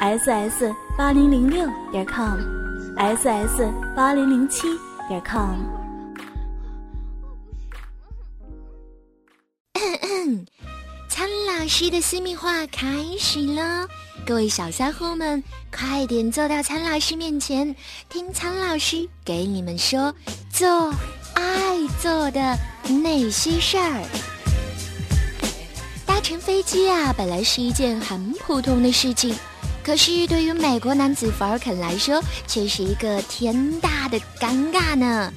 Ss 八零零六点 com，ss 八零零七点 com。苍老师的私密话开始了，各位小家伙们，快点坐到苍老师面前，听苍老师给你们说做爱做的那些事儿。搭乘飞机啊，本来是一件很普通的事情。可是，对于美国男子福尔肯来说，却是一个天大的尴尬呢。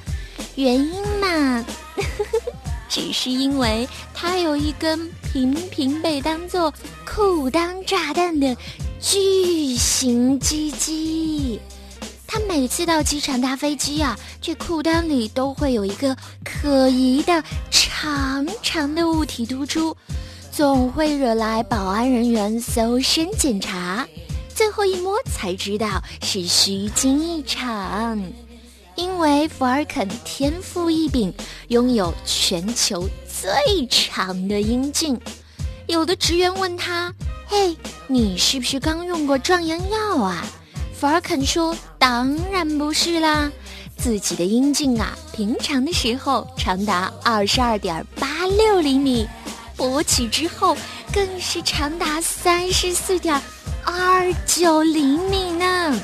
原因嘛，只是因为他有一根频频被当做裤裆炸弹的巨型鸡鸡。他每次到机场搭飞机啊，这裤裆里都会有一个可疑的长长的物体突出，总会惹来保安人员搜身检查。最后一摸才知道是虚惊一场，因为福尔肯天赋异禀，拥有全球最长的阴茎。有的职员问他：“嘿，你是不是刚用过壮阳药啊？”福尔肯说：“当然不是啦，自己的阴茎啊，平常的时候长达二十二点八六厘米，勃起之后更是长达三十四点。”二九厘米呢！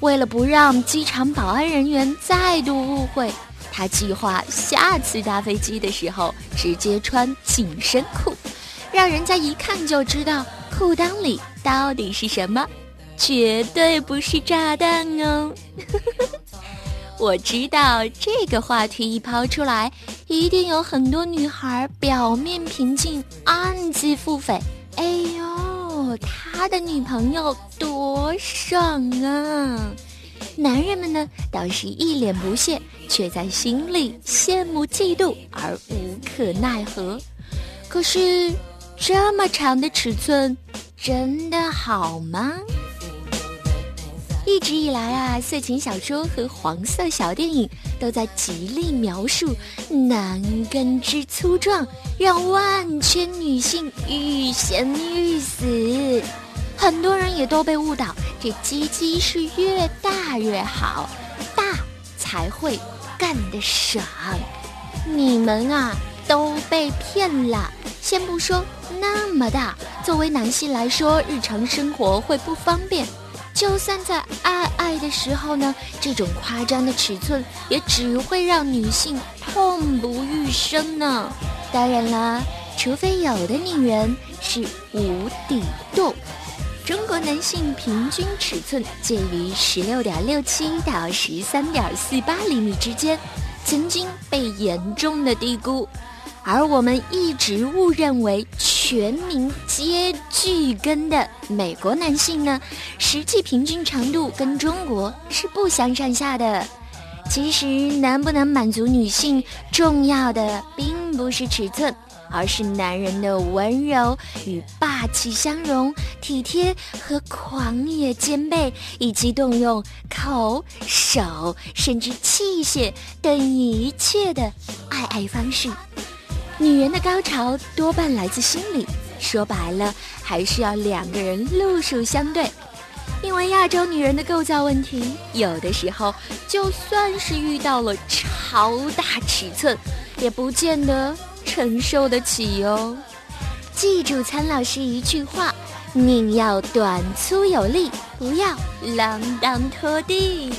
为了不让机场保安人员再度误会，他计划下次搭飞机的时候直接穿紧身裤，让人家一看就知道裤裆里到底是什么，绝对不是炸弹哦！我知道这个话题一抛出来，一定有很多女孩表面平静，暗自腹诽。哎呦！他的女朋友多爽啊！男人们呢倒是一脸不屑，却在心里羡慕嫉妒而无可奈何。可是，这么长的尺寸，真的好吗？一直以来啊，色情小说和黄色小电影都在极力描述男根之粗壮，让万千女性欲仙欲死。很多人也都被误导，这鸡鸡是越大越好，大才会干得爽。你们啊，都被骗了。先不说那么大，作为男性来说，日常生活会不方便。就算在爱爱的时候呢，这种夸张的尺寸也只会让女性痛不欲生呢。当然啦，除非有的女人是无底洞。中国男性平均尺寸介于十六点六七到十三点四八厘米之间，曾经被严重的低估。而我们一直误认为全民皆巨根的美国男性呢，实际平均长度跟中国是不相上下的。其实能不能满足女性，重要的并不是尺寸，而是男人的温柔与霸气相融、体贴和狂野兼备，以及动用口、手甚至器械等一切的爱爱方式。女人的高潮多半来自心里，说白了，还是要两个人路数相对。因为亚洲女人的构造问题，有的时候就算是遇到了超大尺寸，也不见得承受得起哦。记住苍老师一句话：宁要短粗有力，不要锒铛拖地。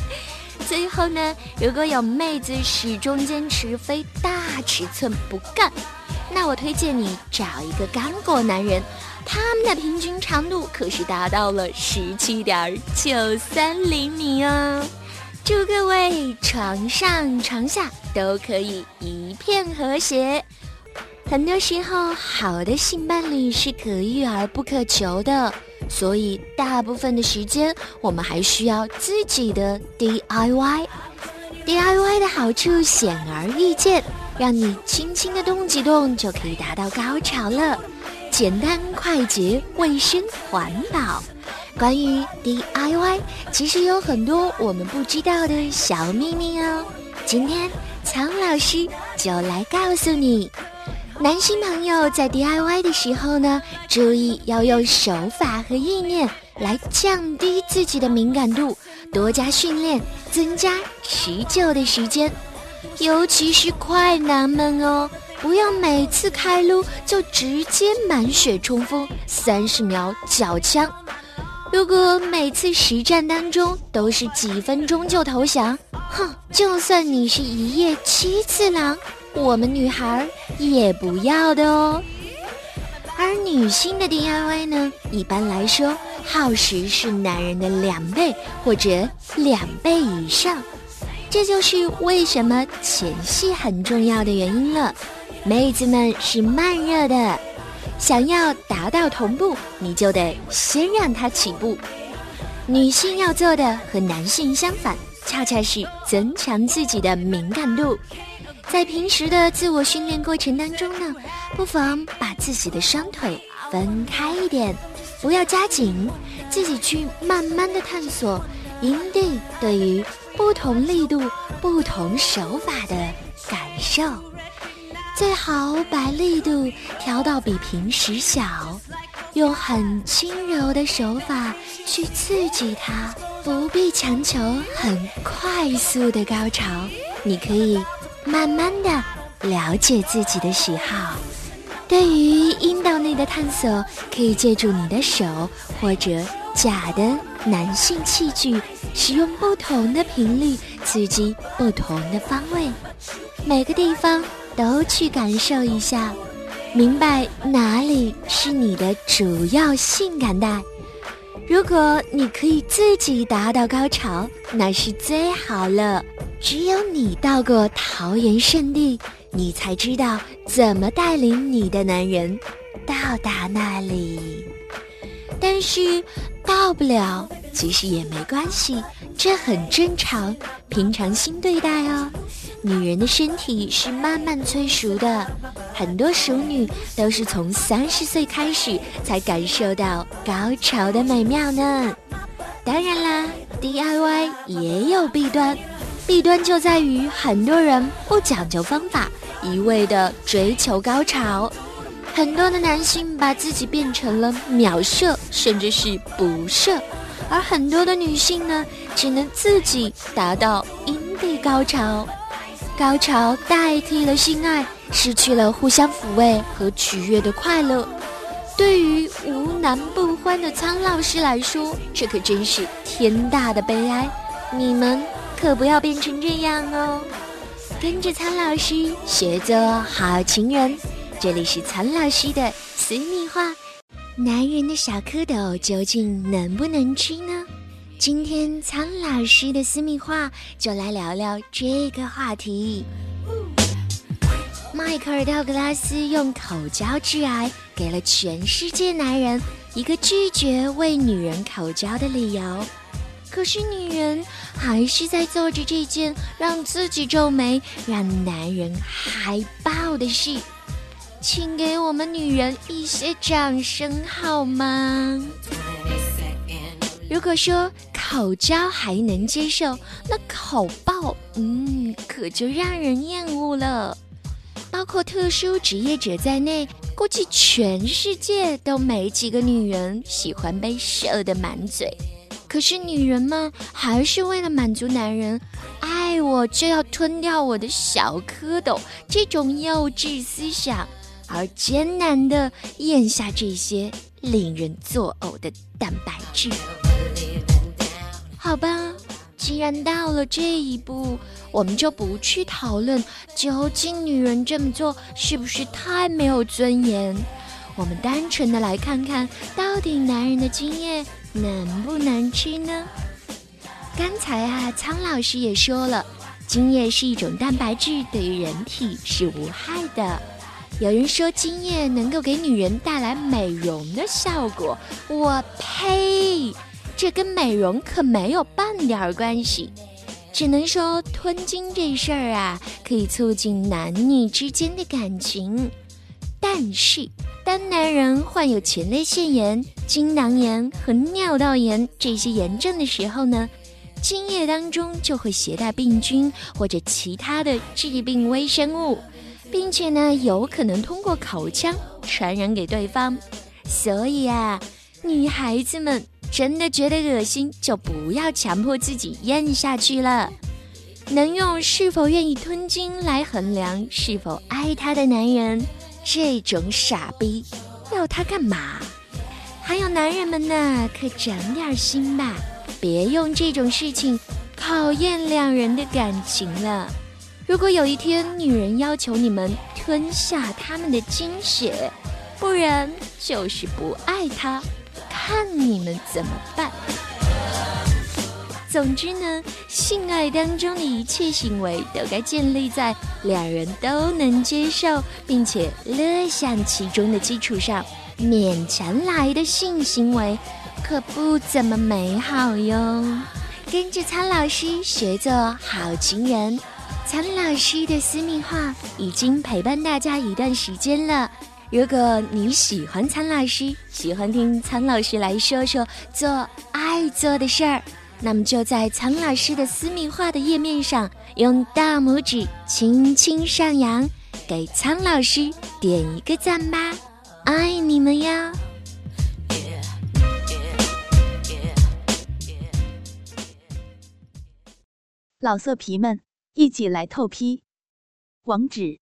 最后呢，如果有妹子始终坚持非大尺寸不干，那我推荐你找一个干果男人，他们的平均长度可是达到了十七点九三厘米哦。祝各位床上床下都可以一片和谐。很多时候，好的性伴侣是可遇而不可求的。所以大部分的时间我们还需要自己的 DIY。DIY 的好处显而易见，让你轻轻的动几动就可以达到高潮了，简单快捷、卫生环保。关于 DIY，其实有很多我们不知道的小秘密哦。今天苍老师就来告诉你。男性朋友在 DIY 的时候呢，注意要用手法和意念来降低自己的敏感度，多加训练，增加持久的时间。尤其是快男们哦，不要每次开撸就直接满血冲锋，三十秒缴枪。如果每次实战当中都是几分钟就投降，哼，就算你是一夜七次郎。我们女孩也不要的哦，而女性的 DIY 呢，一般来说耗时是男人的两倍或者两倍以上，这就是为什么前戏很重要的原因了。妹子们是慢热的，想要达到同步，你就得先让它起步。女性要做的和男性相反，恰恰是增强自己的敏感度。在平时的自我训练过程当中呢，不妨把自己的双腿分开一点，不要夹紧，自己去慢慢的探索阴蒂对于不同力度、不同手法的感受。最好把力度调到比平时小，用很轻柔的手法去刺激它，不必强求很快速的高潮，你可以。慢慢的了解自己的喜好，对于阴道内的探索，可以借助你的手或者假的男性器具，使用不同的频率刺激不同的方位，每个地方都去感受一下，明白哪里是你的主要性感带。如果你可以自己达到高潮，那是最好了。只有你到过桃园圣地，你才知道怎么带领你的男人到达那里。但是到不了，其实也没关系，这很正常，平常心对待哦。女人的身体是慢慢催熟的，很多熟女都是从三十岁开始才感受到高潮的美妙呢。当然啦，DIY 也有弊端。弊端就在于很多人不讲究方法，一味的追求高潮。很多的男性把自己变成了秒射，甚至是不射；而很多的女性呢，只能自己达到阴蒂高潮。高潮代替了性爱，失去了互相抚慰和取悦的快乐。对于无男不欢的苍老师来说，这可真是天大的悲哀。你们。可不要变成这样哦！跟着苍老师学做好情人。这里是苍老师的私密话，男人的小蝌蚪究竟能不能吃呢？今天苍老师的私密话就来聊聊这个话题。迈克尔·道格拉斯用口交致癌，给了全世界男人一个拒绝为女人口交的理由。可是女人还是在做着这件让自己皱眉、让男人嗨爆的事，请给我们女人一些掌声好吗？如果说口交还能接受，那口爆，嗯，可就让人厌恶了。包括特殊职业者在内，估计全世界都没几个女人喜欢被射得满嘴。可是女人们还是为了满足男人，爱我就要吞掉我的小蝌蚪这种幼稚思想，而艰难地咽下这些令人作呕的蛋白质。好吧，既然到了这一步，我们就不去讨论究竟女人这么做是不是太没有尊严。我们单纯的来看看到底男人的精液能不能吃呢？刚才啊，苍老师也说了，精液是一种蛋白质，对于人体是无害的。有人说精液能够给女人带来美容的效果，我呸！这跟美容可没有半点关系。只能说吞精这事儿啊，可以促进男女之间的感情。但是，当男人患有前列腺炎、精囊炎和尿道炎这些炎症的时候呢，精液当中就会携带病菌或者其他的致病微生物，并且呢，有可能通过口腔传染给对方。所以啊，女孩子们。真的觉得恶心，就不要强迫自己咽下去了。能用是否愿意吞精来衡量是否爱他的男人，这种傻逼，要他干嘛？还有男人们呢，可长点心吧，别用这种事情考验两人的感情了。如果有一天女人要求你们吞下他们的精血，不然就是不爱他。看你们怎么办。总之呢，性爱当中的一切行为都该建立在两人都能接受并且乐享其中的基础上。勉强来的性行为可不怎么美好哟。跟着苍老师学做好情人，苍老师的私密话已经陪伴大家一段时间了。如果你喜欢苍老师，喜欢听苍老师来说说做爱做的事儿，那么就在苍老师的私密化的页面上，用大拇指轻轻上扬，给苍老师点一个赞吧，爱你们呀！老色皮们，一起来透批，网址。